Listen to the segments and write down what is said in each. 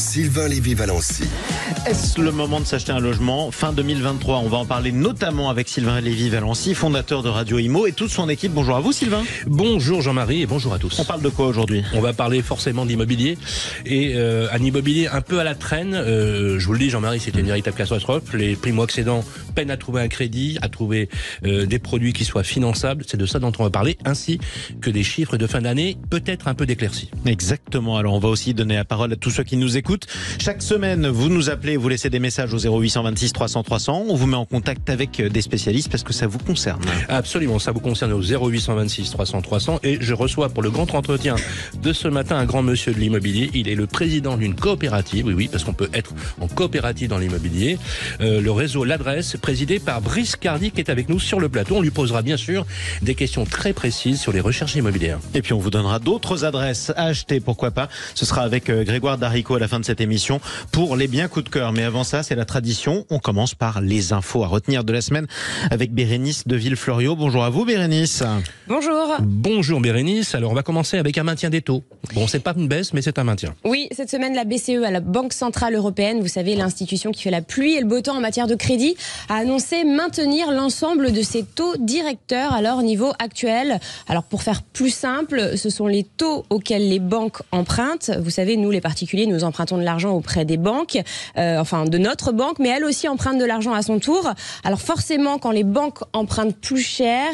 Sylvain Lévy-Valency. Est-ce le moment de s'acheter un logement fin 2023 On va en parler notamment avec Sylvain Lévy-Valency, fondateur de Radio Imo et toute son équipe. Bonjour à vous Sylvain. Bonjour Jean-Marie et bonjour à tous. On parle de quoi aujourd'hui? On va parler forcément d'immobilier et euh, un immobilier un peu à la traîne. Euh, je vous le dis Jean-Marie, c'est une véritable catastrophe. Les primo-accédants peinent à trouver un crédit, à trouver euh, des produits qui soient finançables. C'est de ça dont on va parler, ainsi que des chiffres de fin d'année peut-être un peu d'éclaircie. Exactement. Alors on va aussi donner la parole à tous ceux qui nous écoutent. Chaque semaine, vous nous appelez, vous laissez des messages au 0826 300 300. On vous met en contact avec des spécialistes parce que ça vous concerne. Absolument, ça vous concerne au 0826 300 300 et je reçois pour le grand entretien de ce matin un grand monsieur de l'immobilier. Il est le président d'une coopérative, oui oui, parce qu'on peut être en coopérative dans l'immobilier. Euh, le réseau L'Adresse, présidé par Brice Cardi, qui est avec nous sur le plateau. On lui posera bien sûr des questions très précises sur les recherches immobilières. Et puis on vous donnera d'autres adresses à acheter, pourquoi pas. Ce sera avec euh, Grégoire Darico à la fin de cette émission pour les biens coup de cœur. Mais avant ça, c'est la tradition. On commence par les infos à retenir de la semaine avec Bérénice de Villefloriot. Bonjour à vous Bérénice. Bonjour. Bonjour Bérénice. Alors on va commencer avec un maintien des taux. Bon, c'est pas une baisse, mais c'est un maintien. Oui, cette semaine, la BCE, à la Banque Centrale Européenne, vous savez, l'institution qui fait la pluie et le beau temps en matière de crédit, a annoncé maintenir l'ensemble de ses taux directeurs à leur niveau actuel. Alors pour faire plus simple, ce sont les taux auxquels les banques empruntent. Vous savez, nous les particuliers, nous empruntons de l'argent auprès des banques, euh, enfin de notre banque, mais elle aussi emprunte de l'argent à son tour. Alors forcément, quand les banques empruntent plus cher,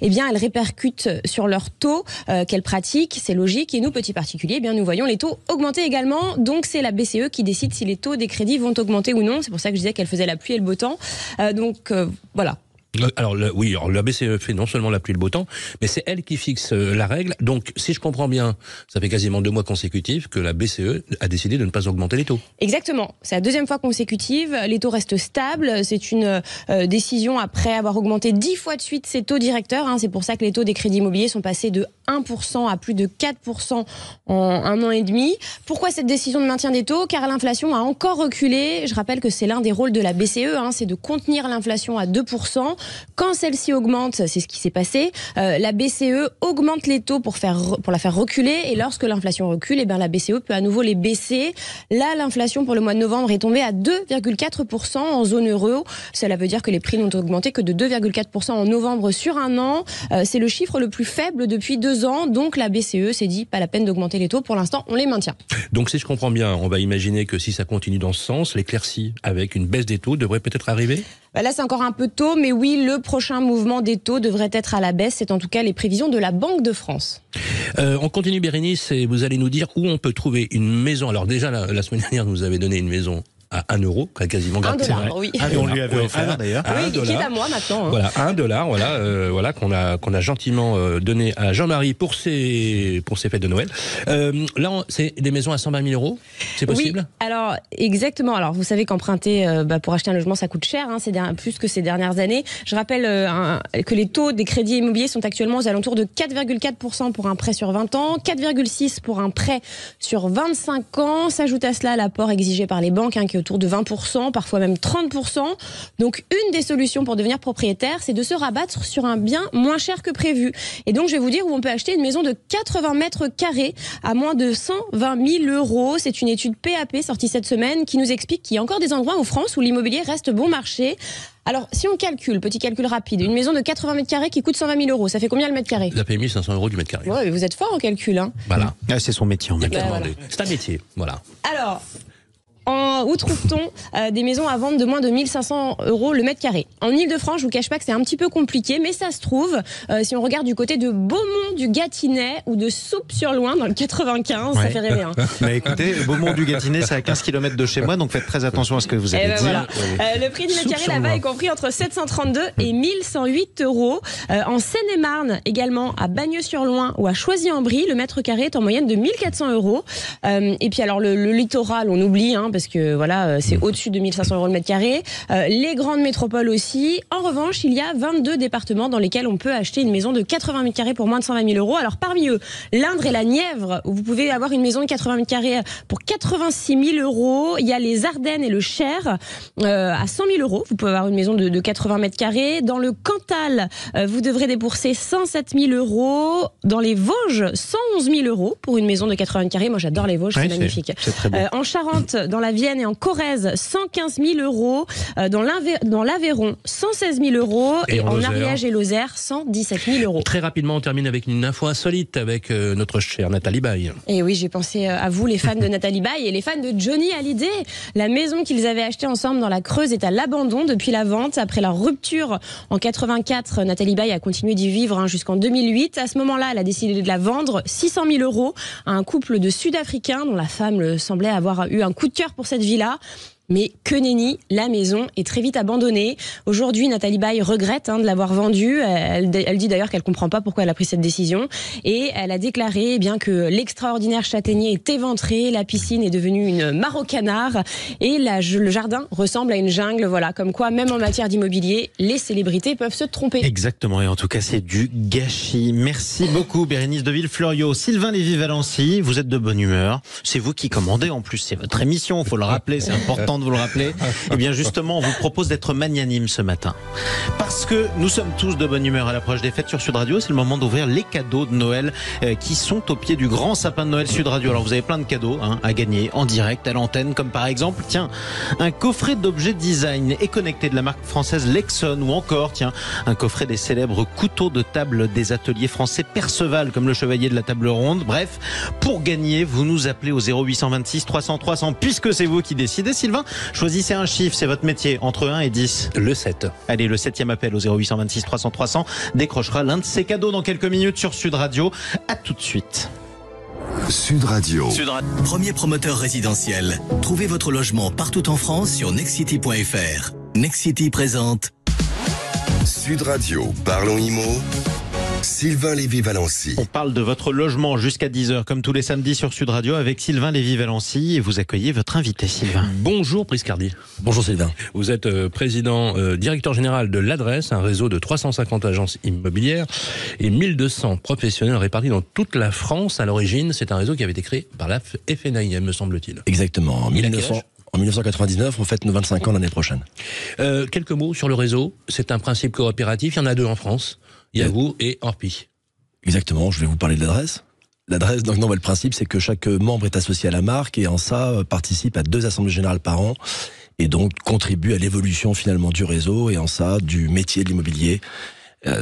eh bien elles répercutent sur leurs taux euh, qu'elles pratiquent. C'est logique. Et nous, petits particuliers, eh bien nous voyons les taux augmenter également. Donc c'est la BCE qui décide si les taux des crédits vont augmenter ou non. C'est pour ça que je disais qu'elle faisait la pluie et le beau temps. Euh, donc voilà. Alors le- oui, la BCE fait non seulement la pluie et le beau temps, mais c'est elle qui fixe euh, la règle. Donc si je comprends bien, ça fait quasiment deux mois consécutifs que la BCE a décidé de ne pas augmenter les taux. Exactement. C'est la deuxième fois consécutive. Les taux restent stables. C'est une euh, décision après avoir augmenté dix fois de suite ses taux directeurs. hein. C'est pour ça que les taux des crédits immobiliers sont passés de 1% à plus de 4% en un an et demi. Pourquoi cette décision de maintien des taux? Car l'inflation a encore reculé. Je rappelle que c'est l'un des rôles de la BCE, hein, c'est de contenir l'inflation à 2%. Quand celle-ci augmente, c'est ce qui s'est passé, euh, la BCE augmente les taux pour, faire, pour la faire reculer. Et lorsque l'inflation recule, eh bien, la BCE peut à nouveau les baisser. Là, l'inflation pour le mois de novembre est tombée à 2,4% en zone euro. Cela veut dire que les prix n'ont augmenté que de 2,4% en novembre sur un an. Euh, c'est le chiffre le plus faible depuis deux ans. Donc la BCE s'est dit pas la peine d'augmenter les taux. Pour l'instant, on les maintient. Donc si je comprends bien, on va imaginer que si ça continue dans ce sens, l'éclaircie avec une baisse des taux devrait peut-être arriver? Bah Là, c'est encore un peu tôt, mais oui, le prochain mouvement des taux devrait être à la baisse. C'est en tout cas les prévisions de la Banque de France. Euh, on continue Bérénice et vous allez nous dire où on peut trouver une maison. Alors déjà la, la semaine dernière, vous avez donné une maison à 1 euro, quasiment Un gratuit. dollar, oui. Et on lui avait offert d'ailleurs. oui, qui est dollar. à moi maintenant. hein. Voilà, un dollar, voilà, euh, voilà qu'on a qu'on a gentiment euh, donné à Jean-Marie pour ses pour ses fêtes de Noël. Euh, là, c'est des maisons à 120 000 euros, c'est possible? Oui, alors exactement. Alors vous savez qu'emprunter euh, bah, pour acheter un logement ça coûte cher, hein, plus que ces dernières années. Je rappelle euh, un- que les taux des crédits immobiliers sont actuellement aux alentours de 4,4% pour un prêt sur 20 ans, 4,6 pour un prêt sur 25 ans. S'ajoute à cela l'apport exigé par les banques hein, qui autour de 20%, parfois même 30%. Donc une des solutions pour devenir propriétaire, c'est de se rabattre sur un bien moins cher que prévu. Et donc je vais vous dire où on peut acheter une maison de 80 mètres carrés à moins de 120 000 euros. C'est une étude PAP sortie cette semaine qui nous explique qu'il y a encore des endroits en France où l'immobilier reste bon marché. Alors, si on calcule, petit calcul rapide, une maison de 80 mètres carrés qui coûte 120 000 euros, ça fait combien le mètre carré? Vous avez payé 1500 euros du mètre carré. Ouais, mais vous êtes fort en calcul, hein. Voilà. Ah, c'est son métier en Bah, demander. C'est un métier, voilà. Alors, en, où trouve-t-on euh, des maisons à vendre de moins de 1500 euros le mètre carré? En Ile-de-France, je vous cache pas que c'est un petit peu compliqué, mais ça se trouve. euh, si on regarde du côté de Beaumont du Gâtinais ou de Soupe-sur-Loing dans le 95, ça fait rêver. Hein. Mais écoutez, Beaumont du Gâtinais, c'est à 15 km de chez moi, donc faites très attention à ce que vous allez Eh ben dire. voilà. Euh, le prix du mètre carré là-bas est compris entre 732 et 1108 euros. Euh, en Seine-et-Marne, également à Bagneux-sur-Loing ou à Choisy-en-Brie, le mètre carré est en moyenne de 1400 euros. Euh, et puis alors le, le littoral, on oublie, hein, parce que voilà, euh, c'est Mmh. au-dessus de 1500 euros le mètre carré. Euh, les grandes métropoles aussi. En revanche, il y a 22 départements dans lesquels on peut acheter une maison de 80 mètres carrés pour moins de 120 000 euros. Alors parmi eux, l'Indre et la Nièvre, où vous pouvez avoir une maison de 80 mètres carrés pour 86 000 euros. Il y a les Ardennes et le Cher euh, à 100 000 euros. Vous pouvez avoir une maison de, de 80 mètres carrés. Dans le Cantal, euh, vous devrez débourser 107 000 euros. Dans les Vosges, 111 000 euros pour une maison de 80 mètres carrés. Moi, j'adore les Vosges, Ouais, c'est magnifique. C'est très beau. En Charente, dans la Vienne et en Corrèze, 115 000 euros. Euh, dans l'Aveyron, 116 000 euros. Et Et, en en Ariège et Lozère, 117 000 euros. Très rapidement, on termine avec une info insolite avec euh, notre chère Nathalie Baye. Et oui, j'ai pensé euh, à vous, les fans de Nathalie Baye et les fans de Johnny Hallyday. La maison qu'ils avaient achetée ensemble dans la Creuse est à l'abandon depuis la vente. Après la rupture en 84, Nathalie Baye a continué d'y vivre hein, jusqu'en 2008. À ce moment-là, elle a décidé de la vendre 600 000 euros à un couple de Sud-Africains dont la femme semblait avoir eu un coup de cœur pour cette villa. Mais que nenni, la maison est très vite abandonnée. Aujourd'hui, Nathalie Baye regrette hein, de l'avoir vendue. Elle, dit d'ailleurs qu'elle comprend pas pourquoi elle a pris cette décision. Et elle a déclaré eh bien que l'extraordinaire châtaignier est éventré, la piscine est devenue une mare et le jardin ressemble à une jungle. Voilà, comme quoi même en matière d'immobilier, les célébrités peuvent se tromper. Exactement, et en tout cas c'est du gâchis. Merci beaucoup Bérénice de Villefloriot. Sylvain Lévy-Valency, vous êtes de bonne humeur. C'est vous qui commandez en plus, c'est votre émission, faut le rappeler, c'est important vous le rappeler. Et bien justement, on vous propose d'être magnanime ce matin. Parce que nous sommes tous de bonne humeur à l'approche des fêtes sur Sud Radio, c'est le moment d'ouvrir les cadeaux de Noël euh, qui sont au pied du grand sapin de Noël Sud Radio. Alors vous avez plein de cadeaux hein, à gagner en direct à l'antenne, comme par exemple, tiens, un coffret d'objets design et connecté de la marque française Lexon ou encore, tiens, un coffret des célèbres couteaux de table des ateliers français Perceval, comme le chevalier de la table ronde. Bref, pour gagner, vous nous appelez au 0826 300 300, puisque c'est vous qui décidez, Sylvain. Choisissez un chiffre, c'est votre métier, entre 1 et 10. Le 7. Allez, le septième appel au 0826 300 300 décrochera l'un de ces cadeaux dans quelques minutes sur Sud Radio. À tout de suite. Sud Radio. Premier promoteur résidentiel. Trouvez votre logement partout en France sur nextcity.fr. Nextcity présente Sud Radio. Parlons Imo. Sylvain Lévy-Valency. On parle de votre logement jusqu'à 10h, comme tous les samedis sur Sud Radio, avec Sylvain Lévy-Valency. Et vous accueillez votre invité, Sylvain. Bonjour Priscardi. Bonjour Sylvain. Vous êtes euh, président, euh, directeur général de l'adresse, un réseau de 350 agences immobilières et 1200 professionnels répartis dans toute la France. À l'origine, c'est un réseau qui avait été créé par la FNAIM, me semble-t-il. Exactement. En, Il a quel 1900 âge? en 1999, on fête nos 25 ans l'année prochaine. Euh, quelques mots sur le réseau. C'est un principe coopératif. Il y en a deux en France. Il y a Oui. vous et Orpi. Exactement, je vais vous parler de l'adresse. L'adresse, donc non, bah, le principe, c'est que chaque membre est associé à la marque et en ça euh, participe à deux assemblées générales par an et donc contribue à l'évolution finalement du réseau et en ça du métier de l'immobilier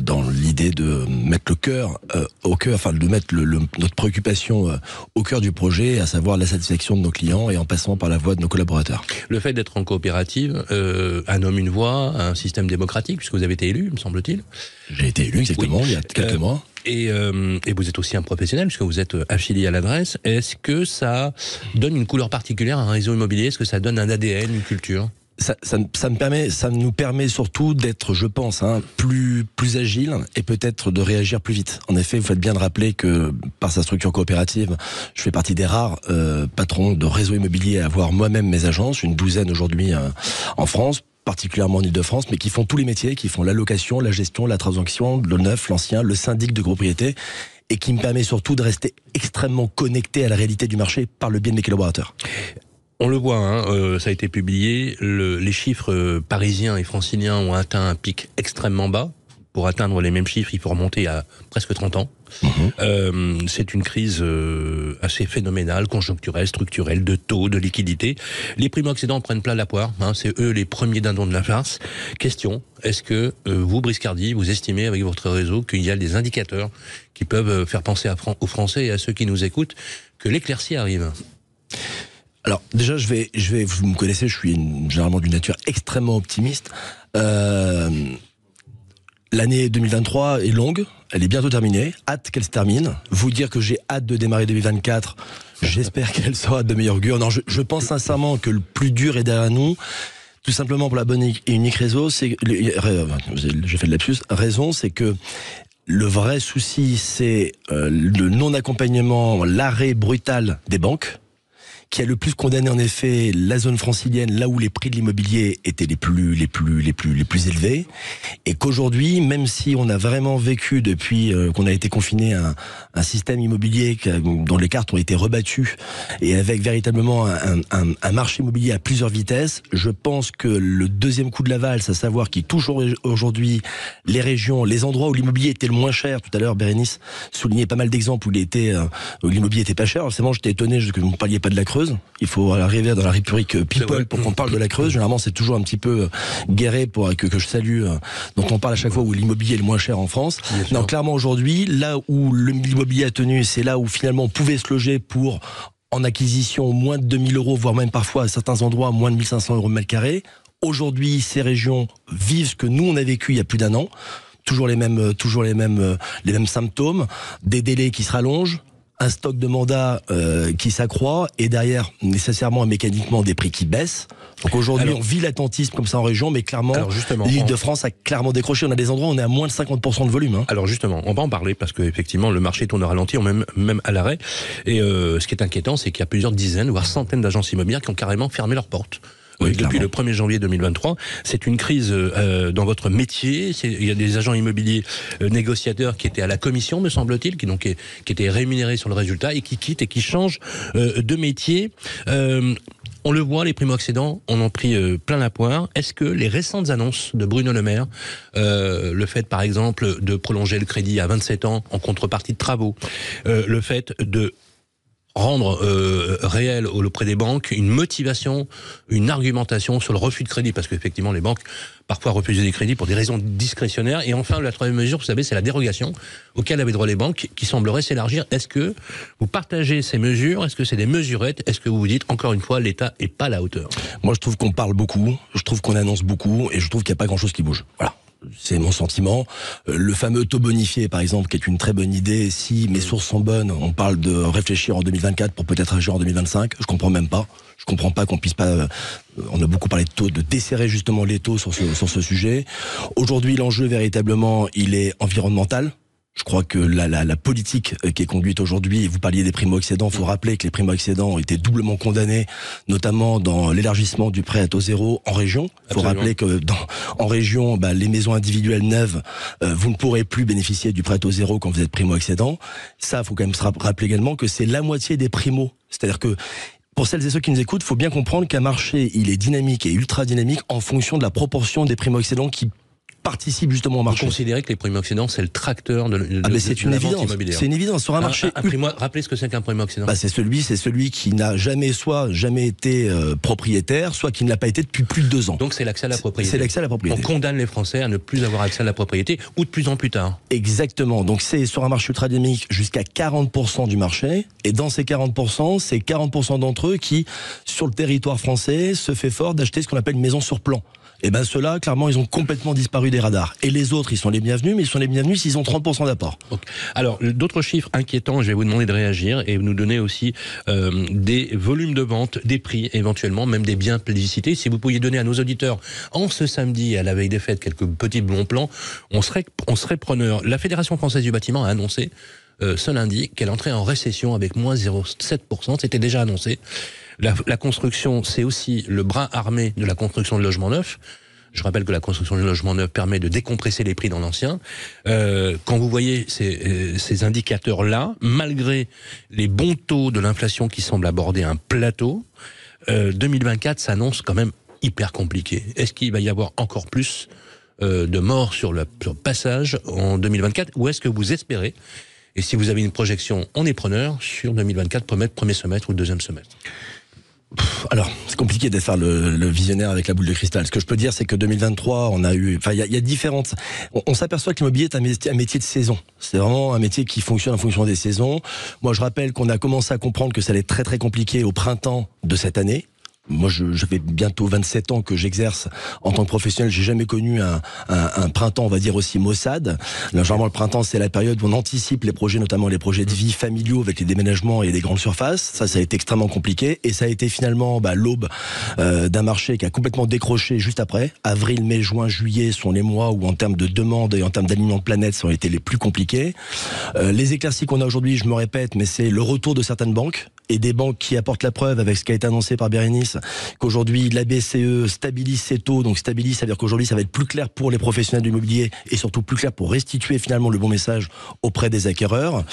dans l'idée de mettre le cœur euh, au cœur, enfin de mettre le, le- notre préoccupation euh, au cœur du projet, à savoir la satisfaction de nos clients et en passant par la voie de nos collaborateurs. Le fait d'être en coopérative, euh, un homme, une voix, un système démocratique, puisque vous avez été élu, me semble-t-il. J'ai été élu exactement il y a quelques Euh, mois. Et, euh, et vous êtes aussi un professionnel, puisque vous êtes euh, affilié à l'adresse. Est-ce que ça donne une couleur particulière à un réseau immobilier? Est-ce que ça donne un ADN, une culture? Ça, ça, ça me permet, ça nous permet surtout d'être, je pense, hein, plus plus agile et peut-être de réagir plus vite. En effet, vous faites bien de rappeler que par sa structure coopérative, je fais partie des rares euh, patrons de réseaux immobiliers à avoir moi-même mes agences, une douzaine aujourd'hui euh, en France particulièrement en Ile-de-France, mais qui font tous les métiers, qui font la location, la gestion, la transaction, le neuf, l'ancien, le syndic de propriété, et qui me permet surtout de rester extrêmement connecté à la réalité du marché par le biais de mes collaborateurs. On le voit, hein, euh, ça a été publié, le- les chiffres euh, parisiens et franciliens ont atteint un pic extrêmement bas. Pour atteindre les mêmes chiffres, il faut remonter à presque 30 ans. Euh, c'est une crise euh, assez phénoménale, conjoncturelle, structurelle, de taux, de liquidité. Les primo-accédants prennent plein la poire. Hein, c'est eux les premiers dindons de la farce. Question est-ce que euh, vous, Briscardi, vous estimez avec votre réseau qu'il y a des indicateurs qui peuvent euh, faire penser à Fran- aux Français et à ceux qui nous écoutent que l'éclaircie arrive? Alors déjà, je vais, je vais, vous me connaissez, je suis généralement d'une nature extrêmement optimiste. Euh, L'année 2023 est longue, elle est bientôt terminée. Hâte qu'elle se termine. Vous dire que j'ai hâte de démarrer 2024. J'espère qu'elle sera de meilleur augure. Non, je, je pense sincèrement que le plus dur est derrière nous. Tout simplement pour la bonne et unique raison, c'est j'ai fait de lapsus. Raison, c'est que le vrai souci, c'est euh, le non-accompagnement, l'arrêt brutal des banques qui a le plus condamné en effet la zone francilienne, là où les prix de l'immobilier étaient les plus, les plus, les plus, les plus élevés, et qu'aujourd'hui, même si on a vraiment vécu depuis euh, qu'on a été confiné un, un système immobilier dont les cartes ont été rebattues et avec véritablement un, un, un marché immobilier à plusieurs vitesses, je pense que le deuxième coup de la valse, à savoir qui touche aujourd'hui les régions, les endroits où l'immobilier était le moins cher. Tout à l'heure, Bérénice soulignait pas mal d'exemples où était, euh, l'immobilier était pas cher. Forcément, j'étais étonné que vous ne parliez pas de la Creuse. Il faut arriver dans la République euh, People pour qu'on parle de la Creuse. Généralement, c'est toujours un petit peu euh, guéré pour que, que je salue, dont on parle à chaque fois où l'immobilier est le moins cher en France. Non, clairement aujourd'hui, là où l'immobilier a tenu, c'est là où finalement on pouvait se loger pour en acquisition moins de 2000 euros, voire même parfois à certains endroits moins de 1500 euros mètre carré. Aujourd'hui, ces régions vivent ce que nous on a vécu il y a plus d'un an. Toujours les mêmes, euh, toujours les mêmes, euh, les mêmes symptômes, des délais qui se rallongent, un stock de mandats euh, qui s'accroît et derrière nécessairement et mécaniquement des prix qui baissent. Donc aujourd'hui, on vit l'attentisme comme ça en région, mais clairement, l'île de France a clairement décroché. On a des endroits où on est à moins de 50% de volume. Hein. Alors justement, on va en parler parce que effectivement, le marché tourne au ralenti, même même à l'arrêt. Et ce qui est inquiétant, c'est qu'il y a plusieurs dizaines, voire centaines d'agences immobilières qui ont carrément fermé leurs portes depuis le 1er janvier 2023. C'est une crise euh, dans votre métier. Il y a des agents immobiliers euh, négociateurs qui étaient à la commission, me semble-t-il, qui donc qui étaient rémunérés sur le résultat et qui quittent et qui changent euh, de métier. On le voit, les primo-accédants, on en pris plein la poire. Est-ce que les récentes annonces de Bruno Le Maire, le fait par exemple de prolonger le crédit à 27 ans en contrepartie de travaux, le fait de rendre euh, réel auprès des banques une motivation, une argumentation sur le refus de crédit, parce qu'effectivement les banques parfois refusent des crédits pour des raisons discrétionnaires. Et enfin, la troisième mesure, vous savez, c'est la dérogation auquel avaient droit les banques, qui semblerait s'élargir. Est-ce que vous partagez ces mesures? Est-ce que c'est des mesurettes? Est-ce que vous vous dites, encore une fois, l'État est pas à la hauteur? Moi, je trouve qu'on parle beaucoup, je trouve qu'on annonce beaucoup, et je trouve qu'il n'y a pas grand-chose qui bouge. Voilà c'est mon sentiment. Euh, le fameux taux bonifié, par exemple, qui est une très bonne idée. Si mes sources sont bonnes, on parle de réfléchir en 2024 pour peut-être agir en 2025. Je comprends même pas. Je comprends pas qu'on puisse pas. Euh, on a beaucoup parlé de taux, de desserrer justement les taux sur ce, sur ce sujet. Aujourd'hui, l'enjeu véritablement, il est environnemental. Je crois que la, la, la politique euh, qui est conduite aujourd'hui, vous parliez des primo-accédants, il faut rappeler que les primo-accédants ont été doublement condamnés, notamment dans l'élargissement du prêt à taux zéro en région. Il faut rappeler que dans, en région, bah, les maisons individuelles neuves, euh, vous ne pourrez plus bénéficier du prêt à taux zéro quand vous êtes primo-accédant. Ça, il faut quand même se rappeler également que c'est la moitié des primos. C'est-à-dire que pour celles et ceux qui nous écoutent, il faut bien comprendre qu'un marché, il est dynamique et ultra dynamique en fonction de la proportion des primo-accédants qui participe justement au marché. Vous considérez que les primo-accédants, c'est le tracteur de, de, ah ben c'est une évidence. C'est une évidence sur un, marché. rappelez ce que c'est qu'un primo-accédant. Bah c'est celui, c'est celui qui n'a jamais soit jamais été euh, propriétaire, soit qui ne l'a pas été depuis plus de deux ans. Donc c'est l'accès à la propriété. C'est l'accès à la propriété. On condamne les Français à ne plus avoir accès à la propriété ou de plus en plus tard. Exactement. Donc c'est sur un marché ultra dynamique jusqu'à 40% du marché. Et dans ces 40%, c'est 40% d'entre eux qui, sur le territoire français, se fait fort d'acheter ce qu'on appelle une maison sur plan et eh ben ceux-là, clairement, ils ont complètement disparu des radars. Et les autres, ils sont les bienvenus, mais ils sont les bienvenus s'ils ont 30% d'apport. Alors, d'autres chiffres inquiétants, je vais vous demander de réagir et nous donner aussi euh, des volumes de vente, des prix éventuellement, même des biens plébiscités. Si vous pouviez donner à nos auditeurs, en ce samedi, à la veille des fêtes, quelques petits bons plans, on serait, on serait preneur. La Fédération française du bâtiment a annoncé euh, ce lundi qu'elle entrait en récession avec moins 0,7%. C'était déjà annoncé. La, la construction, c'est aussi le bras armé de la construction de logements neufs. Je rappelle que la construction de logements neufs permet de décompresser les prix dans l'ancien. Euh, quand vous voyez ces, euh, ces indicateurs-là, malgré les bons taux de l'inflation qui semblent aborder un plateau, euh, 2024 s'annonce quand même hyper compliqué. Est-ce qu'il va y avoir encore plus euh, de morts sur le, sur le passage en 2024 ou est-ce que vous espérez? Et si vous avez une projection, on est preneur sur 2024, premier semestre ou deuxième semestre alors, c'est compliqué de faire le, visionnaire avec la boule de cristal. Ce que je peux dire, c'est que 2023, on a eu, enfin, il y a, différentes. On, s'aperçoit que l'immobilier est un métier, un métier de saison. C'est vraiment un métier qui fonctionne en fonction des saisons. Moi, je rappelle qu'on a commencé à comprendre que ça allait être très très compliqué au printemps de cette année moi, je, je, bientôt 27 ans que j'exerce en tant que professionnel. J'ai jamais connu un, un, un, printemps, on va dire aussi maussade. généralement, le printemps, c'est la période où on anticipe les projets, notamment les projets de vie familiaux avec les déménagements et des grandes surfaces. Ça, ça a été extrêmement compliqué. Et ça a été finalement bah, l'aube euh, d'un marché qui a complètement décroché juste après. Avril, mai, juin, juillet sont les mois où, en termes de demande et en termes d'alignement de planète, ça ont été les plus compliqués. Euh, les éclaircies qu'on a aujourd'hui, je me répète, mais c'est le retour de certaines banques et des banques qui apportent la preuve avec ce qui a été annoncé par Bérénice, qu'aujourd'hui la BCE stabilise ses taux, donc stabilise, c'est-à-dire qu'aujourd'hui ça va être plus clair pour les professionnels du mobilier et surtout plus clair pour restituer finalement le bon message auprès des acquéreurs.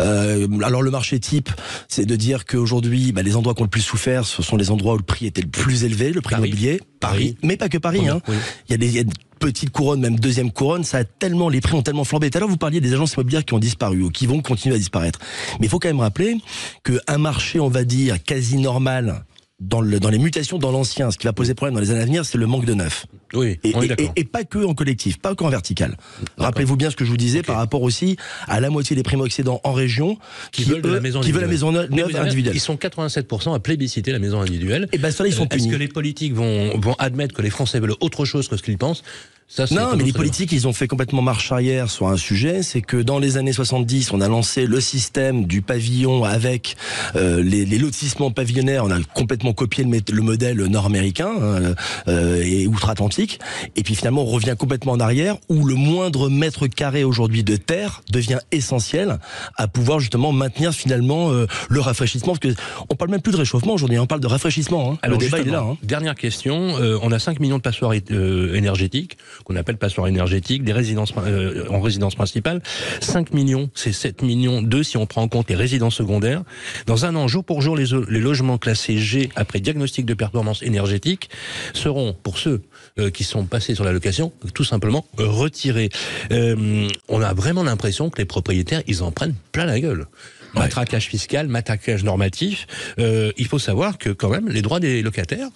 Euh, alors le marché type, c'est de dire qu'aujourd'hui, bah, les endroits qui ont le plus souffert, ce sont les endroits où le prix était le plus élevé, le prix Paris. immobilier, Paris, mais pas que Paris. Hein. Oui. Il y a des, il y a des petites couronnes, même deuxième couronne, ça a tellement, les prix ont tellement flambé. Tout à l'heure, vous parliez des agences immobilières qui ont disparu ou qui vont continuer à disparaître. Mais il faut quand même rappeler qu'un marché, on va dire, quasi normal, dans, le, dans les mutations dans l'ancien, ce qui va poser problème dans les années à venir, c'est le manque de neuf. Oui, Et, on est et- et- pas que en collectif, pas que en vertical. Rappelez-vous bien ce que je vous disais par rapport aussi à la moitié des primo-accédants en région Qui veulent la maison qui veulent la maison individuelle. neuve, Mais. Ils sont 87% à plébisciter la maison individuelle. Et ben ceux-là, ils sont Euh, Est-ce que les politiques vont, vont admettre que les Français veulent autre chose que ce qu'ils pensent? Ça, Non, mais les politiques, ils ont fait complètement marche arrière sur un sujet. C'est que dans les années 70, on a lancé le système du pavillon avec euh, les, les lotissements pavillonnaires. On a complètement copié le, le modèle nord-américain hein, euh, et outre-Atlantique. Et puis finalement, on revient complètement en arrière, où le moindre mètre carré aujourd'hui de terre devient essentiel à pouvoir justement maintenir finalement euh, le rafraîchissement. Parce que on parle même plus de réchauffement aujourd'hui, on parle de rafraîchissement. Hein. Alors le débat est là. Hein. Dernière question. euh, on a 5 millions de passoires euh, énergétiques, qu'on appelle passoires énergétiques, des résidences euh, en résidence principale. 5 millions, c'est 7 millions 2 si on prend en compte les résidences secondaires. Dans un an, jour pour jour, les, les logements classés G après diagnostic de performance énergétique seront, pour ceux euh, qui sont passés sur la location, tout simplement retirés. Euh, on a vraiment l'impression que les propriétaires, ils en prennent plein la gueule. Matraquage fiscal, matraquage normatif. Euh, il faut savoir que quand même, les droits des locataires,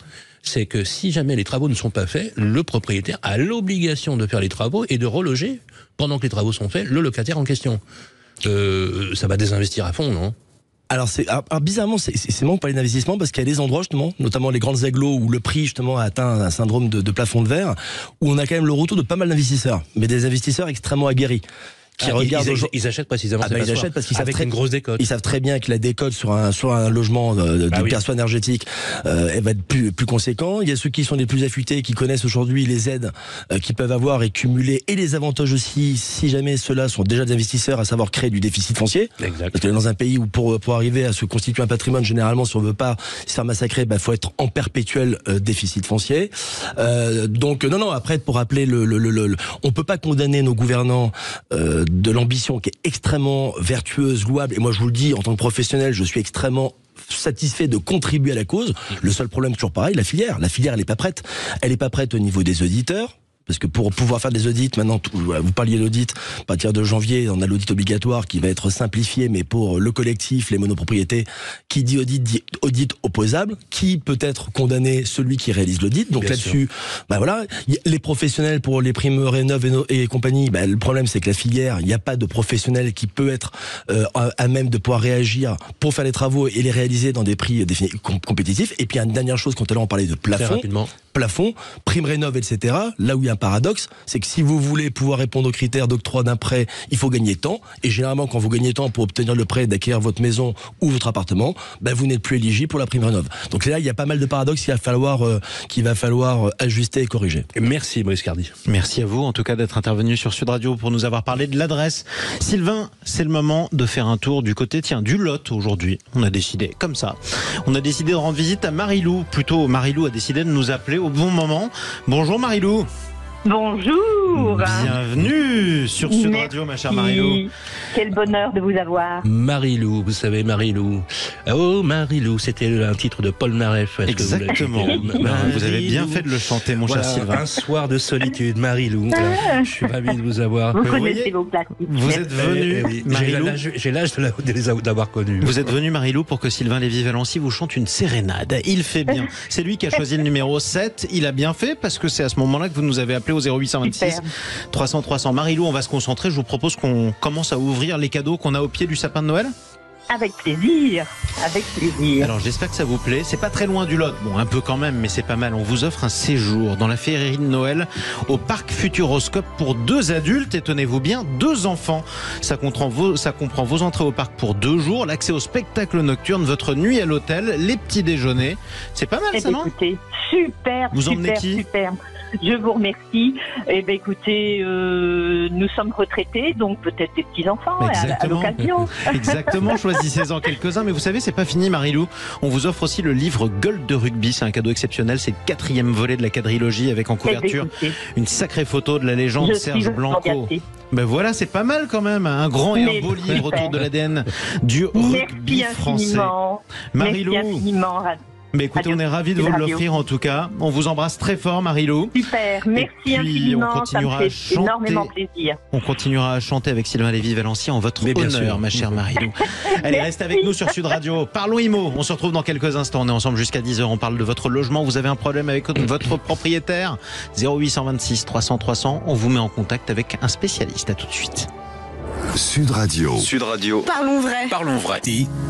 c'est que si jamais les travaux ne sont pas faits, le propriétaire a l'obligation de faire les travaux et de reloger, pendant que les travaux sont faits, le locataire en question. Euh, ça va désinvestir à fond, non? Alors, c'est, alors, alors, bizarrement, c'est, c'est de parler d'investissement parce qu'il y a des endroits, justement, notamment les grandes agglos où le prix, justement, a atteint un syndrome de, de plafond de verre, où on a quand même le retour de pas mal d'investisseurs, mais des investisseurs extrêmement aguerris. Qui Ah, regardent ils, ils- achètent précisément Ah bah, ils achètent parce qu'ils savent très- une grosse décote. Ils savent très bien que la décote sur un, sur un logement de, de Bah oui. perçoit énergétique, euh, elle va être plus, plus conséquent. Il y a ceux qui sont les plus affûtés, qui connaissent aujourd'hui les aides euh, qu'ils peuvent avoir et cumuler, et les avantages aussi, si jamais ceux-là sont déjà des investisseurs, à savoir créer du déficit foncier. Exact. Parce que dans un pays où pour, pour arriver à se constituer un patrimoine, généralement, si on veut pas se faire massacrer, bah, faut être en perpétuel euh, déficit foncier. Euh, donc non, non. Après, pour rappeler le, le, le, le- on peut pas condamner nos gouvernants euh, de l'ambition qui est extrêmement vertueuse, louable. Et moi, je vous le dis, en tant que professionnel, je suis extrêmement satisfait de contribuer à la cause. Le seul problème, toujours pareil, la filière. La filière, elle est pas prête. Elle est pas prête au niveau des auditeurs. Parce que pour pouvoir faire des audits, maintenant, tout- voilà, vous parliez d'audit, à partir de janvier, on a l'audit obligatoire qui va être simplifié, mais pour le collectif, les monopropriétés, qui dit audit, dit audit opposable, qui peut être condamné celui qui réalise l'audit. Donc là-dessus, bah voilà, les professionnels pour les primes rénov et, no- et compagnie, bah, le problème c'est que la filière, il n'y a pas de professionnel qui peut être euh, à, même de pouvoir réagir pour faire les travaux et les réaliser dans des prix définis com- compétitifs. Et puis une dernière chose, quand on parlait de plafond, plafond, prime rénov, etc. Là où il y a paradoxe, c'est que si vous voulez pouvoir répondre aux critères d'octroi d'un prêt, il faut gagner temps. Et généralement, quand vous gagnez temps pour obtenir le prêt d'acquérir votre maison ou votre appartement, ben vous n'êtes plus éligible pour la prime rénov. Donc là, il y a pas mal de paradoxes qu'il va falloir, euh, qu'il va falloir euh, ajuster et corriger. Merci, Brice Cardi. Merci à vous, en tout cas, d'être intervenu sur Sud Radio pour nous avoir parlé de l'adresse. Sylvain, c'est le moment de faire un tour du côté, tiens, du Lot aujourd'hui. On a décidé, comme ça, on a décidé de rendre visite à Marilou. Plutôt, Marilou a décidé de nous appeler au bon moment. Bonjour Marilou. Bonjour. Bienvenue sur Sud. Radio, ma chère Marilou. Quel bonheur de vous avoir. Marilou, vous savez Marilou. Oh Marilou, c'était un titre de Paul Naref. Vous Exactement. Ben, vous avez bien fait de le chanter, mon Voilà, cher Sylvain. un soir de solitude, Marilou. Voilà, Je suis ravi de vous avoir. Vous vous connaissez voyez, vos classiques. Vous êtes venu, Eh oui, J'ai Marilou. l'âge- j'ai l'âge de la- de les avoir- d'avoir connu. Vous êtes venu, Marilou, pour que Sylvain Lévy-Valency vous chante une sérénade. Il fait bien. C'est lui qui a choisi le numéro 7. Il a bien fait parce que c'est à ce moment-là que vous nous avez appelé au 0826 Super. 300 300. Marilou, on va se concentrer. Je vous propose qu'on commence à ouvrir les cadeaux qu'on a au pied du sapin de Noël. Avec plaisir. Avec plaisir. Alors j'espère que ça vous plaît. C'est pas très loin du Lot. Bon, un peu quand même, mais c'est pas mal. On vous offre un séjour dans la féerie de Noël au parc Futuroscope pour deux adultes et tenez-vous bien, deux enfants. Ça comprend vos, ça comprend vos entrées au parc pour deux jours, l'accès au spectacle nocturne, votre nuit à l'hôtel, les petits déjeuners. C'est pas mal Eh ça, non? super, Vous super, emmenez qui? super. Je vous remercie. Eh ben, écoutez, euh, nous sommes retraités, donc peut-être des petits-enfants à, l'occasion. Exactement, choisissez-en quelques-uns. Mais vous savez, c'est pas fini, Marilou. On vous offre aussi le livre Gold de rugby. C'est un cadeau exceptionnel. C'est le quatrième volet de la quadrilogie avec en Eh ben, couverture une sacrée photo de la légende je Serge Blanco. Ben voilà, c'est pas mal quand même. Un grand et un beau livre autour de l'ADN du rugby Merci français. Marilou, Merci infiniment. Mais écoutez, on est ravis de vous l'offrir en tout cas. On vous embrasse très fort, Marilou. Super. Merci puis, on infiniment. Ça me continuera à fait chanter. énormément plaisir. On continuera à chanter avec Sylvain Lévy-Valency en votre Mais bien honneur, sûr. ma chère Marilou. Allez, reste avec nous sur Sud Radio. Parlons IMO. On se retrouve dans quelques instants. On est ensemble jusqu'à 10h. On parle de votre logement. Vous avez un problème avec votre propriétaire? 0826 300 300. On vous met en contact avec un spécialiste. À tout de suite. Sud Radio. Sud Radio. Parlons vrai. Parlons vrai.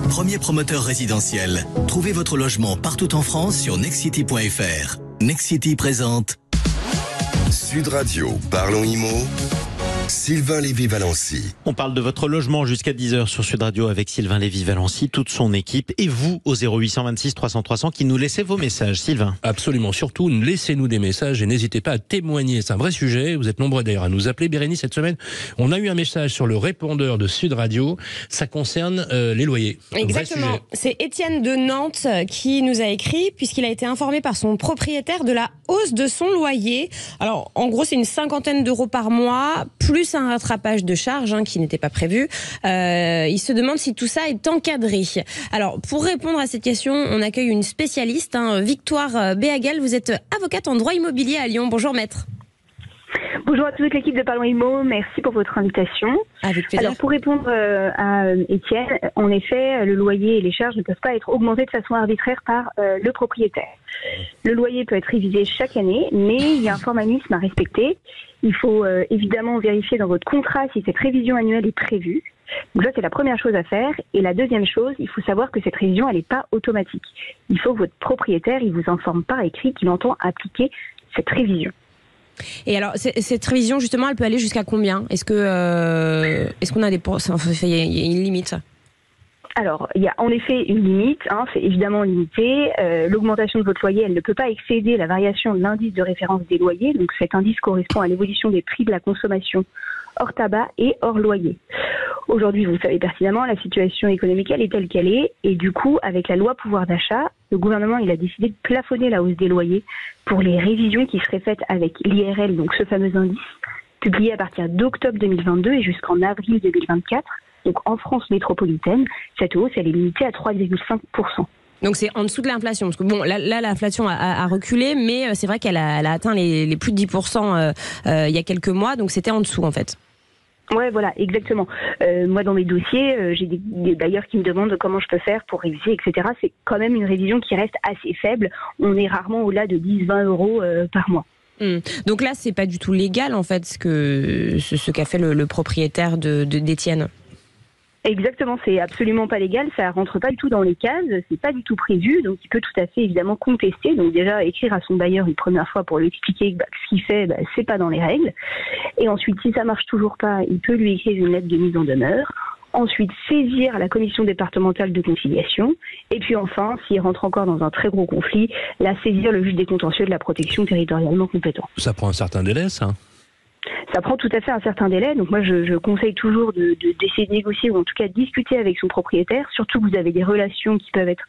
Premier promoteur résidentiel. Trouvez votre logement partout en France sur nextcity.fr. Nextcity présente Sud Radio. Parlons IMO. Sylvain Lévy-Valency. On parle de votre logement jusqu'à 10h sur Sud Radio avec Sylvain Lévy-Valency, toute son équipe et vous au 0826 300 300 qui nous laissez vos messages. Sylvain. Absolument. Surtout, laissez-nous des messages et n'hésitez pas à témoigner. C'est un vrai sujet. Vous êtes nombreux d'ailleurs à nous appeler. Bérénice, cette semaine, on a eu un message sur le répondeur de Sud Radio. Ça concerne euh, les loyers. Exactement. C'est Étienne de Nantes qui nous a écrit puisqu'il a été informé par son propriétaire de la hausse de son loyer. Alors, en gros, c'est une cinquantaine d'euros par mois, plus un rattrapage de charges hein, qui n'était pas prévu. Euh, il se demande si tout ça est encadré. Alors, pour répondre à cette question, on accueille une spécialiste, hein, Victoire euh, Béagal. Vous êtes avocate en droit immobilier à Lyon. Bonjour, maître. Bonjour à toute l'équipe de Parlons Imo, merci pour votre invitation. Avec plaisir. Alors pour répondre euh, à Étienne, en effet, le loyer et les charges ne peuvent pas être augmentés de façon arbitraire par le propriétaire. Le loyer peut être révisé chaque année, mais il y a un formalisme à respecter. Il faut euh, évidemment vérifier dans votre contrat si cette révision annuelle est prévue. Donc ça, c'est la première chose à faire. Et la deuxième chose, il faut savoir que cette révision, elle n'est pas automatique. Il faut que votre propriétaire, il vous informe par écrit qu'il entend appliquer cette révision. Et alors, cette révision, justement, elle peut aller jusqu'à combien? Est-ce que, euh, est-ce qu'on a des, il y a une limite? Alors, il y a en effet une limite, hein, c'est évidemment limité. Euh, L'augmentation de votre loyer, elle ne peut pas excéder la variation de l'indice de référence des loyers. Donc, cet indice correspond à l'évolution des prix de la consommation hors tabac et hors loyer. Aujourd'hui, vous le savez pertinemment, la situation économique, elle est telle qu'elle est. Et du coup, avec la loi pouvoir d'achat, le gouvernement, a décidé de plafonner la hausse des loyers pour les révisions qui seraient faites avec l'IRL, donc ce fameux indice, publié à partir d'octobre 2022 et jusqu'en avril 2024. Donc en France métropolitaine, cette hausse, elle est limitée à 3,5%. Donc c'est en dessous de l'inflation. Parce que bon, là, l'inflation a, a- a reculé, mais euh, c'est vrai qu'elle a, atteint les, les plus de 10% euh, euh, il y a quelques mois, donc c'était en dessous en fait. Ouais, voilà, exactement. Euh, moi, dans mes dossiers, euh, j'ai des, des bailleurs qui me demandent comment je peux faire pour réviser, etc. C'est quand même une révision qui reste assez faible. On est rarement au-delà de 10-20 euros euh, par mois. Hmm. Donc là, c'est pas du tout légal en fait ce que ce, ce qu'a fait le, le propriétaire de de- d'Étienne. Exactement, c'est absolument pas légal, ça rentre pas du tout dans les cases, c'est pas du tout prévu, donc il peut tout à fait évidemment contester. Donc déjà écrire à son bailleur une première fois pour lui expliquer que bah, ce qu'il fait, bah, c'est pas dans les règles. Et ensuite, si ça marche toujours pas, il peut lui écrire une lettre de mise en demeure. Ensuite, saisir la commission départementale de conciliation. Et puis enfin, s'il rentre encore dans un très gros conflit, la saisir le juge des contentieux de la protection territorialement compétent. Ça prend un certain délai, ça. Ça prend tout à fait un certain délai. Donc moi, je, je conseille toujours de de- d'essayer de, négocier ou en tout cas de discuter avec son propriétaire. Surtout que vous avez des relations qui peuvent être,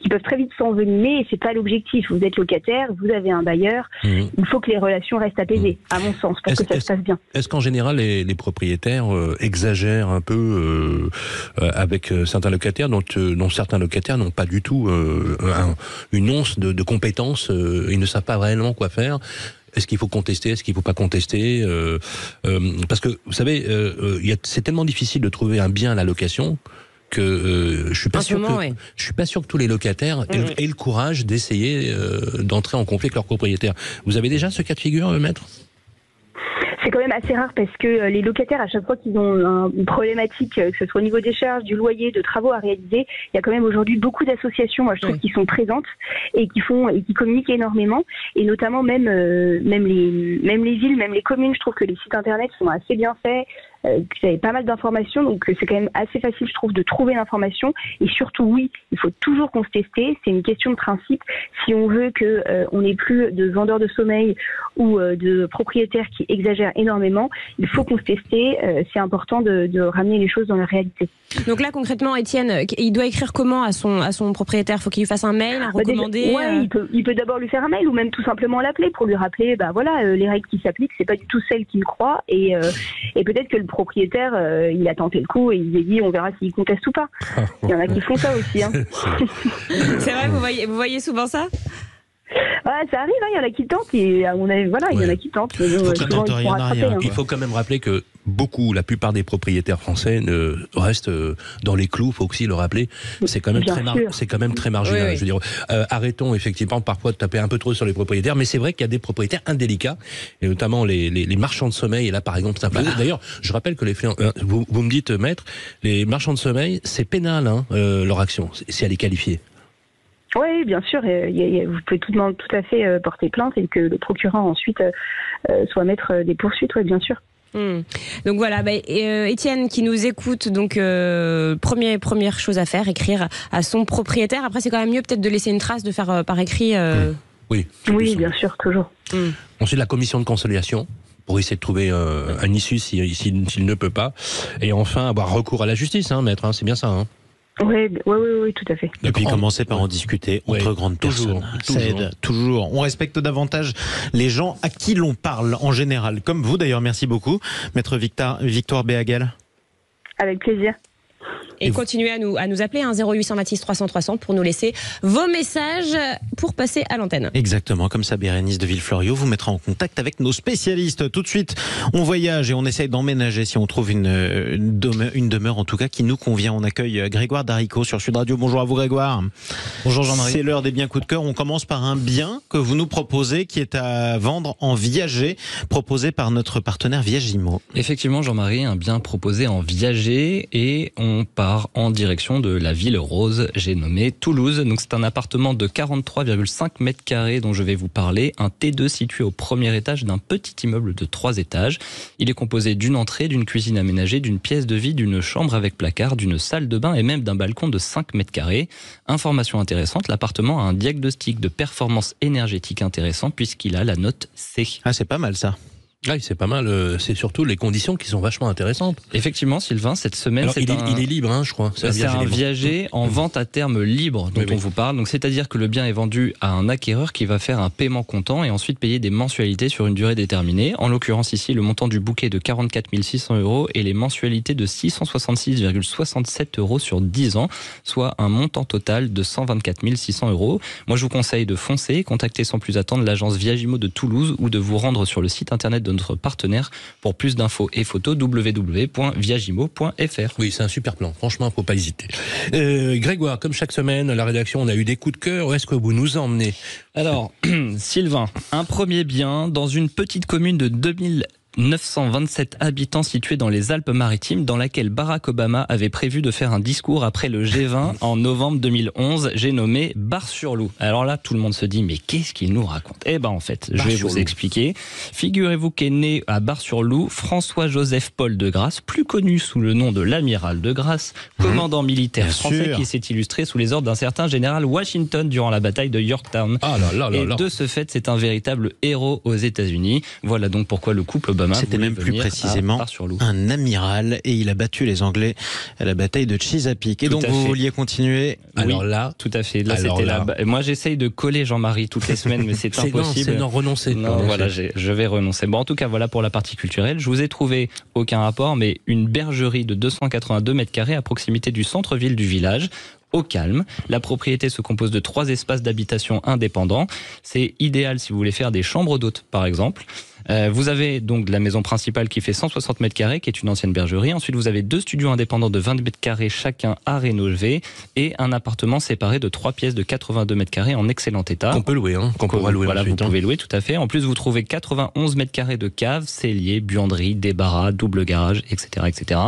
qui peuvent très vite s'envenimer. Et c'est pas l'objectif. Vous êtes locataire, vous avez un bailleur. Mhm. Il faut que les relations restent apaisées, à mon sens, parce Est-ce- que ça se passe bien. Est-ce qu'en général, les, les propriétaires euh, exagèrent un peu euh, euh, avec euh, certains locataires dont, dont certains locataires n'ont pas du tout un- une once de, de compétences, ils ne savent pas réellement quoi faire est-ce qu'il faut contester Est-ce qu'il faut pas contester euh, euh, Parce que vous savez, euh, euh, c'est tellement difficile de trouver un bien à la location que euh, je suis pas En sûr moment, que je suis pas sûr que tous les locataires aient, Mhm. aient le courage d'essayer euh, d'entrer en conflit avec leur propriétaire. Vous avez déjà ce cas de figure, maître? C'est quand même assez rare parce que euh, les locataires, à chaque fois qu'ils ont un- une problématique, euh, que ce soit au niveau des charges, du loyer, de travaux à réaliser, il y a quand même aujourd'hui beaucoup d'associations, moi je trouve, Oui. qui sont présentes et qui font et qui communiquent énormément. Et notamment même euh, même les même les villes, même les communes, je trouve que les sites internet sont assez bien faits. Euh, vous avez pas mal d'informations, donc c'est quand même assez facile, je trouve, de trouver l'information. Et surtout, oui, il faut toujours qu'on se tester. C'est une question de principe. Si on veut que euh, on n'ait plus de vendeurs de sommeil ou euh, de propriétaires qui exagèrent énormément, il faut qu'on se tester. Euh, c'est important de, de ramener les choses dans la réalité. Donc là, concrètement, Étienne, il doit écrire comment à son, à son propriétaire? Faut qu'il lui fasse un mail, un Bah, déjà- recommandé ouais, il peut, il peut d'abord lui faire un mail ou même tout simplement l'appeler pour lui rappeler, bah voilà, les règles qui s'appliquent, c'est pas du tout celles qu'il croit et, et peut-être que le propriétaire, euh, il a tenté le coup et il s'est dit, on verra s'il conteste ou pas. Il y en a qui font ça aussi. Hein. C'est vrai, vous voyez, vous voyez souvent ça? Ouais, ça arrive, hein, il y en a qui tentent et voilà, il y en a qui tentent. Mais euh, souvent, ils rien hein. Il faut quand même rappeler que beaucoup, la plupart des propriétaires français ne restent euh, dans les clous. Faut aussi le rappeler. C'est quand même Bien très mar- sûr. c'est quand même très marginal. Oui, oui. Je veux dire, euh, arrêtons effectivement parfois de taper un peu trop sur les propriétaires, mais c'est vrai qu'il y a des propriétaires indélicats, et notamment les, les, les marchands de sommeil. Et là, par exemple, peu- D'ailleurs, je rappelle que les fléans- euh, vous, vous me dites, maître, les marchands de sommeil, c'est pénal hein, euh, leur action, c'est à les qualifier. Oui, bien sûr. euh, il y a- il y a- vous pouvez tout, tout à fait euh, porter plainte et que le procureur ensuite euh, euh, soit maître euh, des poursuites, oui, bien sûr. Hmm. Donc voilà, bah, et, euh, Étienne qui nous écoute, donc euh, premier, première chose à faire, écrire à son propriétaire. Après, c'est quand même mieux peut-être de laisser une trace, de faire euh, par écrit. euh, Oui. Oui, bien sûr, toujours. hmm. Ensuite, la commission de conciliation pour essayer de trouver euh, un issue s'il si, s'il ne peut pas. Et enfin, avoir recours à la justice, hein, maître. hein, c'est bien ça. Hein. Oui, oui, oui, oui, tout à fait. Et puis En- commencer par en discuter Ouais, entre grandes toujours, personnes. Ça toujours. aide, toujours. On respecte davantage les gens à qui l'on parle en général. Comme vous d'ailleurs, merci beaucoup, maître Victor, Victoire Béagal. Avec plaisir. Et, Et vous- continuez à nous, à nous appeler, hein, 0826 300 300 pour nous laisser vos messages pour passer à l'antenne. Exactement, comme ça Bérénice de Villefloriot vous mettra en contact avec nos spécialistes. Tout de suite, on voyage et on essaye d'emménager si on trouve une, euh, une, demeure, une demeure en tout cas qui nous convient. On accueille euh, Grégoire Darico sur Sud Radio. Bonjour à vous Grégoire. Bonjour Jean-Marie. C'est l'heure des biens coup de cœur. On commence par un bien que vous nous proposez qui est à vendre en viager, proposé par notre partenaire Viagimo. Effectivement, Jean-Marie, un bien proposé en viager et on part en direction de la ville rose, j'ai nommé Toulouse. Donc c'est un appartement de 43,5 mètres carrés dont je vais vous parler, un T2 situé au premier étage d'un petit immeuble de 3 étages. Il est composé d'une entrée, d'une cuisine aménagée, d'une pièce de vie, d'une chambre avec placard, d'une salle de bain et même d'un balcon de 5 mètres carrés. Information intéressante, l'appartement a un diagnostic de performance énergétique intéressant puisqu'il a la note C. Ah, c'est pas mal ça. Ah, c'est pas mal. euh, c'est surtout les conditions qui sont vachement intéressantes. Effectivement, Sylvain, cette semaine, Alors, il, est, un... il est libre, hein, je crois. C'est un, viager en vente à terme libre dont Oui, oui. on vous parle. Donc, c'est-à-dire que le bien est vendu à un acquéreur qui va faire un paiement comptant et ensuite payer des mensualités sur une durée déterminée. En l'occurrence, ici, le montant du bouquet est de 44 600 euros et les mensualités de 666,67 euros sur 10 ans, soit un montant total de 124 600 euros. Moi, je vous conseille de foncer, contacter sans plus attendre l'agence Viagimo de Toulouse ou de vous rendre sur le site internet de notre partenaire pour plus d'infos et photos www.viagimo.fr. Oui, c'est un super plan. Franchement, faut pas hésiter. Euh, Grégoire, comme chaque semaine, la rédaction, on a eu des coups de cœur. Où est-ce que vous nous emmenez? Alors, Sylvain, un premier bien dans une petite commune de 2000 927 habitants situés dans les Alpes-Maritimes, dans laquelle Barack Obama avait prévu de faire un discours après le G20 en novembre 2011. J'ai nommé Bar-sur-Loup. Alors là, tout le monde se dit, mais qu'est-ce qu'il nous raconte? Eh ben, en fait, je vais vous expliquer. Figurez-vous qu'est né à Bar-sur-Loup François-Joseph Paul de Grasse, plus connu sous le nom de l'amiral de Grasse, commandant militaire français sûr. qui s'est illustré sous les ordres d'un certain général Washington durant la bataille de Yorktown. Ah là là là Et de ce fait, c'est un véritable héros aux États-Unis. Voilà donc pourquoi le couple Obama. C'était même plus précisément un amiral et il a battu les Anglais à la bataille de Chesapeake. Et Tout donc vous fait. vouliez continuer Alors Oui, là, tout à fait. Là, c'était là. là. Moi, j'essaye de coller Jean-Marie toutes les semaines, mais c'est c'est non, impossible. c'est non, renoncer. Non, Renoncer. voilà, je vais renoncer. Bon, en tout cas, voilà pour la partie culturelle. Je vous ai trouvé aucun rapport, mais une bergerie de 282 mètres carrés à proximité du centre-ville du village. Au calme. La propriété se compose de trois espaces d'habitation indépendants. C'est idéal si vous voulez faire des chambres d'hôtes, par exemple. Euh, vous avez donc la maison principale qui fait 160 mètres carrés, qui est une ancienne bergerie. Ensuite, vous avez deux studios indépendants de 20 mètres carrés chacun à rénover et un appartement séparé de trois pièces de 82 mètres carrés en excellent état. Qu'on peut louer, hein, qu'on pourra louer Voilà, vous hein. pouvez louer tout à fait. En plus, vous trouvez 91 mètres carrés de cave, cellier, buanderie, débarras, double garage, etc., etc.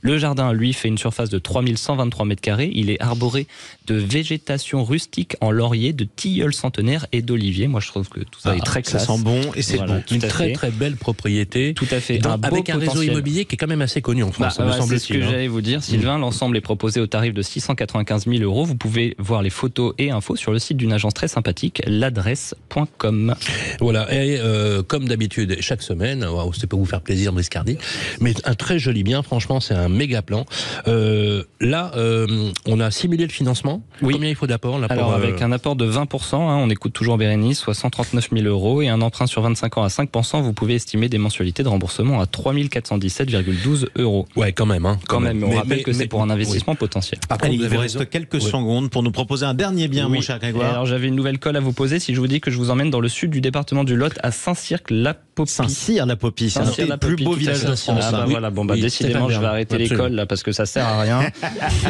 Le jardin, lui, fait une surface de 3123 mètres carrés. Il est arboré de végétation rustique en laurier, de tilleuls centenaires et d'oliviers. Moi, je trouve que tout ça Ah, est très ça classe. sent bon et c'est Voilà, tout Une très très très belle propriété. Tout à fait. Dans- un beau avec un réseau immobilier qui est quand même assez connu en Bah, France, c'est ce que hein. j'allais vous dire, Sylvain. L'ensemble est proposé au tarif de 695 000 euros. Vous pouvez voir les photos et infos sur le site d'une agence très sympathique, l'adresse.com. Voilà, et euh, comme d'habitude, chaque semaine, c'est pour vous faire plaisir, Briscardi, mais un très joli bien, franchement, c'est un méga plan. Euh, là, euh, on a simulé le financement. Oui. Combien il faut d'apport Alors avec un apport de 20%, hein, on écoute toujours Bérénice, soit 139 000 euros et un emprunt sur 25 ans à 5%, vous pouvez estimer des mensualités de remboursement à 3 417,12 euros. Ouais, quand même. Hein, Quand même, on Mais- rappelle mais- que c'est pour un investissement potentiel. Par contre, Allez, vous il avez vous reste quelques secondes pour nous proposer un dernier bien, mon cher Et Grégoire. alors j'avais une nouvelle colle à vous poser si je vous dis que je vous emmène dans le sud du département du Lot à Saint-Cirque-la-Popie. Saint-Cyr-la-Popie, c'est un des plus villages fait. de France. Ah bah hein. voilà, bon bah Oui, décidément je vais arrêter l'école là parce que ça sert à rien.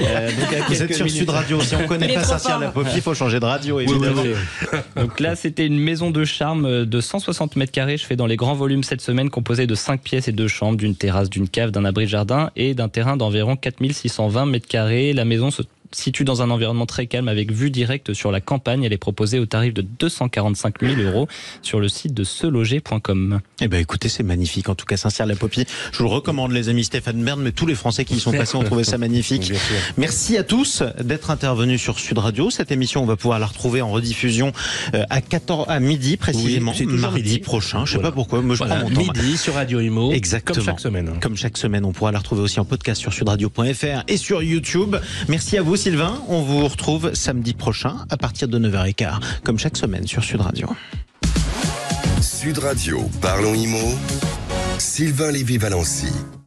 Euh, Vous êtes sur Sud Radio. Si on connaît pas Saint-Cyr-la-Popie, il faut changer de radio, évidemment. Donc là, c'était une maison de charme de 160 mètres carrés. Je fais dans les grands volumes cette semaine, composée de 5 pièces et 2 chambres, d'une terrasse, d'une cave, d'un abri de jardin et d'un terrain d'environ 4620 mètres carrés. La maison se situe dans un environnement très calme avec vue directe sur la campagne. Elle est proposée au tarif de 245 000 euros sur le site de seloger.com. Eh ben, écoutez, c'est magnifique. En tout cas, Saint-Cyr-la-Popie. Je vous le recommande, les amis Stéphane Bern, mais tous les Français qui y sont passés ont trouvé ça magnifique. Merci à tous d'être intervenus sur Sud Radio. Cette émission, on va pouvoir la retrouver en rediffusion euh, à 14 à midi précisément, Oui, mardi midi. prochain. Je sais Voilà. pas pourquoi, mais je Voilà, prends mon temps. midi sur Radio Imo, Exactement. comme chaque semaine. Comme chaque semaine, on pourra la retrouver aussi en podcast sur sudradio.fr et sur YouTube. Merci à vous, Sylvain. On vous retrouve samedi prochain à partir de 9h15, comme chaque semaine sur Sud Radio. Sud Radio, parlons IMO. Sylvain Lévy-Valency.